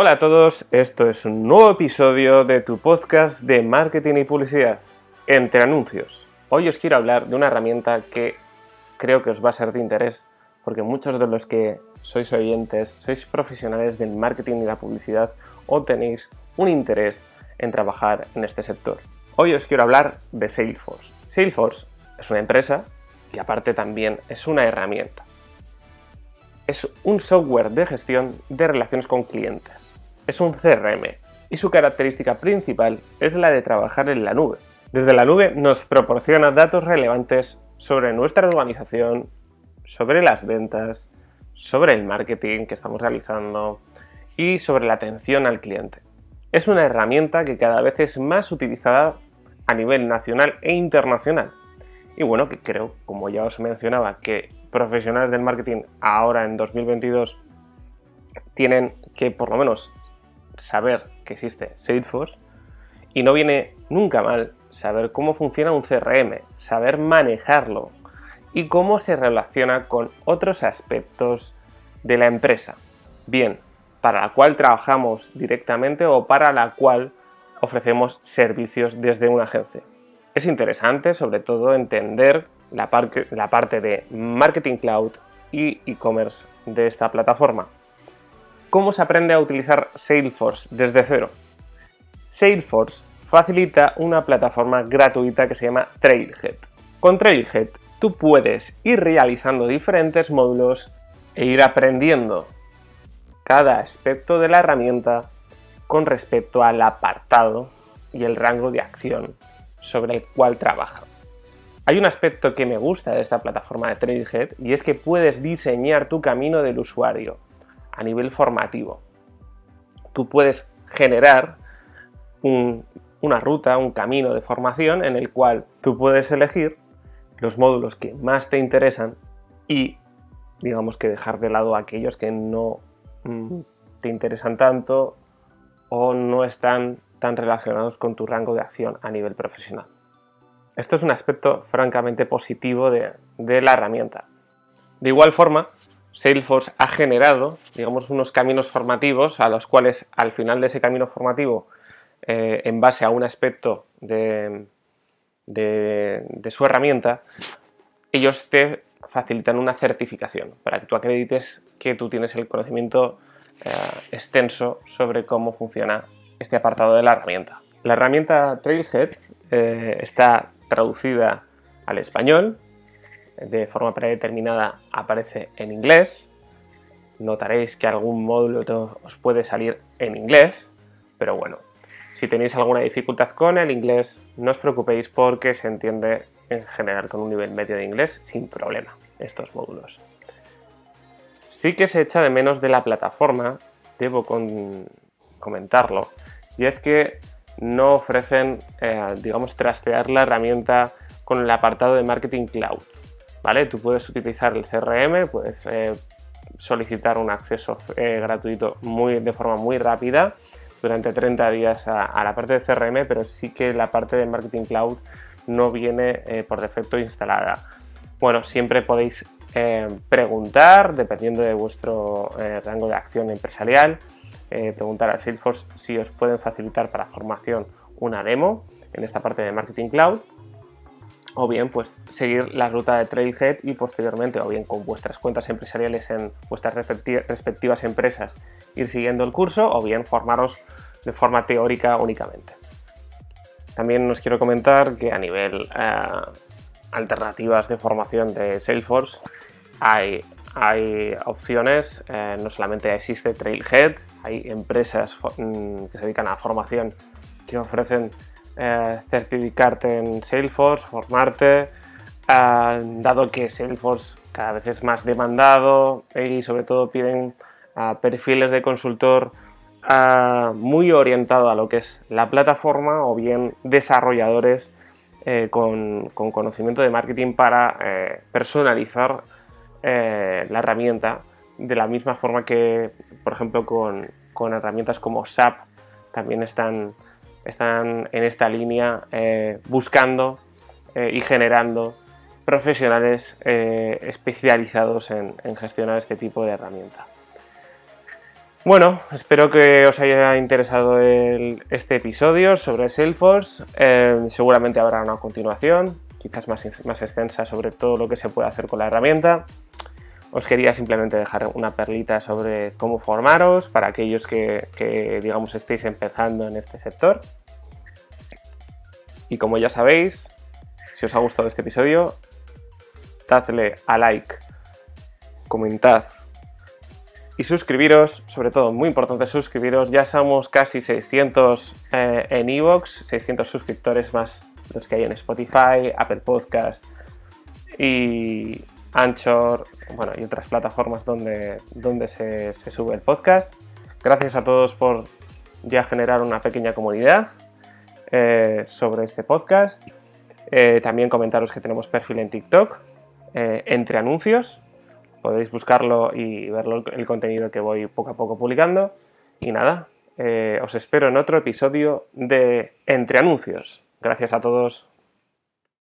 Hola a todos, esto es un nuevo episodio de tu podcast de marketing y publicidad, entre anuncios. Hoy os quiero hablar de una herramienta que creo que os va a ser de interés porque muchos de los que sois oyentes sois profesionales del marketing y la publicidad o tenéis un interés en trabajar en este sector. Hoy os quiero hablar de Salesforce. Salesforce es una empresa y aparte también es una herramienta. Es un software de gestión de relaciones con clientes es un CRM y su característica principal es la de trabajar en la nube. Desde la nube nos proporciona datos relevantes sobre nuestra organización, sobre las ventas, sobre el marketing que estamos realizando y sobre la atención al cliente. Es una herramienta que cada vez es más utilizada a nivel nacional e internacional. Y bueno, que creo, como ya os mencionaba, que profesionales del marketing ahora en 2022 tienen que por lo menos saber que existe Salesforce y no viene nunca mal saber cómo funciona un CRM, saber manejarlo y cómo se relaciona con otros aspectos de la empresa, bien para la cual trabajamos directamente o para la cual ofrecemos servicios desde una agencia. Es interesante sobre todo entender la, la parte de Marketing Cloud y e-commerce de esta plataforma. ¿Cómo se aprende a utilizar Salesforce desde cero? Salesforce facilita una plataforma gratuita que se llama Trailhead. Con Trailhead tú puedes ir realizando diferentes módulos e ir aprendiendo cada aspecto de la herramienta con respecto al apartado y el rango de acción sobre el cual trabaja. Hay un aspecto que me gusta de esta plataforma de Trailhead y es que puedes diseñar tu camino del usuario a nivel formativo. Tú puedes generar una ruta, un camino de formación en el cual tú puedes elegir los módulos que más te interesan y digamos que dejar de lado aquellos que no mm, te interesan tanto o no están tan relacionados con tu rango de acción a nivel profesional. Esto es un aspecto francamente positivo de la herramienta. De igual forma, Salesforce ha generado, digamos, unos caminos formativos a los cuales al final de ese camino formativo, eh, en base a un aspecto de, su herramienta, ellos te facilitan una certificación para que tú acredites que tú tienes el conocimiento eh, extenso sobre cómo funciona este apartado de la herramienta. La herramienta Trailhead eh, está traducida al español de forma predeterminada aparece en inglés. Notaréis que algún módulo os puede salir en inglés, pero bueno, si tenéis alguna dificultad con el inglés, no os preocupéis porque se entiende en general con un nivel medio de inglés sin problema estos módulos. Sí que se echa de menos de la plataforma, debo comentarlo, y es que no ofrecen, eh, digamos, trastear la herramienta con el apartado de Marketing Cloud. Tú puedes utilizar el CRM, puedes eh, solicitar un acceso eh, gratuito muy, de forma muy rápida durante 30 días a, la parte de CRM, pero sí que la parte de Marketing Cloud no viene eh, por defecto instalada. Bueno, siempre podéis preguntar, dependiendo de vuestro rango de acción empresarial, preguntar a Salesforce si os pueden facilitar para formación una demo en esta parte de Marketing Cloud o bien pues seguir la ruta de Trailhead y posteriormente o bien con vuestras cuentas empresariales en vuestras respectivas empresas ir siguiendo el curso o bien formaros de forma teórica únicamente. También os quiero comentar que a nivel eh, alternativas de formación de Salesforce hay, hay opciones, eh, no solamente existe Trailhead, hay empresas mm, que se dedican a formación que ofrecen eh, certificarte en Salesforce, formarte, eh, dado que Salesforce cada vez es más demandado y sobre todo piden eh, perfiles de consultor muy orientado a lo que es la plataforma o bien desarrolladores con, conocimiento de marketing para personalizar la herramienta de la misma forma que, por ejemplo, con herramientas como SAP también están están en esta línea eh, buscando eh, y generando profesionales eh, especializados en, gestionar este tipo de herramienta. Bueno, espero que os haya interesado este episodio sobre Salesforce. Seguramente habrá una continuación, quizás más, más extensa sobre todo lo que se puede hacer con la herramienta. Os quería simplemente dejar una perlita sobre cómo formaros para aquellos que, que digamos estéis empezando en este sector. Y como ya sabéis, si os ha gustado este episodio, dadle a like, comentad y suscribiros, sobre todo muy importante suscribiros, ya somos casi 600 eh, en Evox, 600 suscriptores más los que hay en Spotify, Apple Podcast y Anchor, bueno, y otras plataformas donde, donde se, sube el podcast. Gracias a todos por ya generar una pequeña comunidad eh, sobre este podcast. Eh, también comentaros que tenemos perfil en TikTok, entre anuncios, podéis buscarlo y ver el contenido que voy poco a poco publicando. Y nada, eh, os espero en otro episodio de Entre Anuncios. Gracias a todos.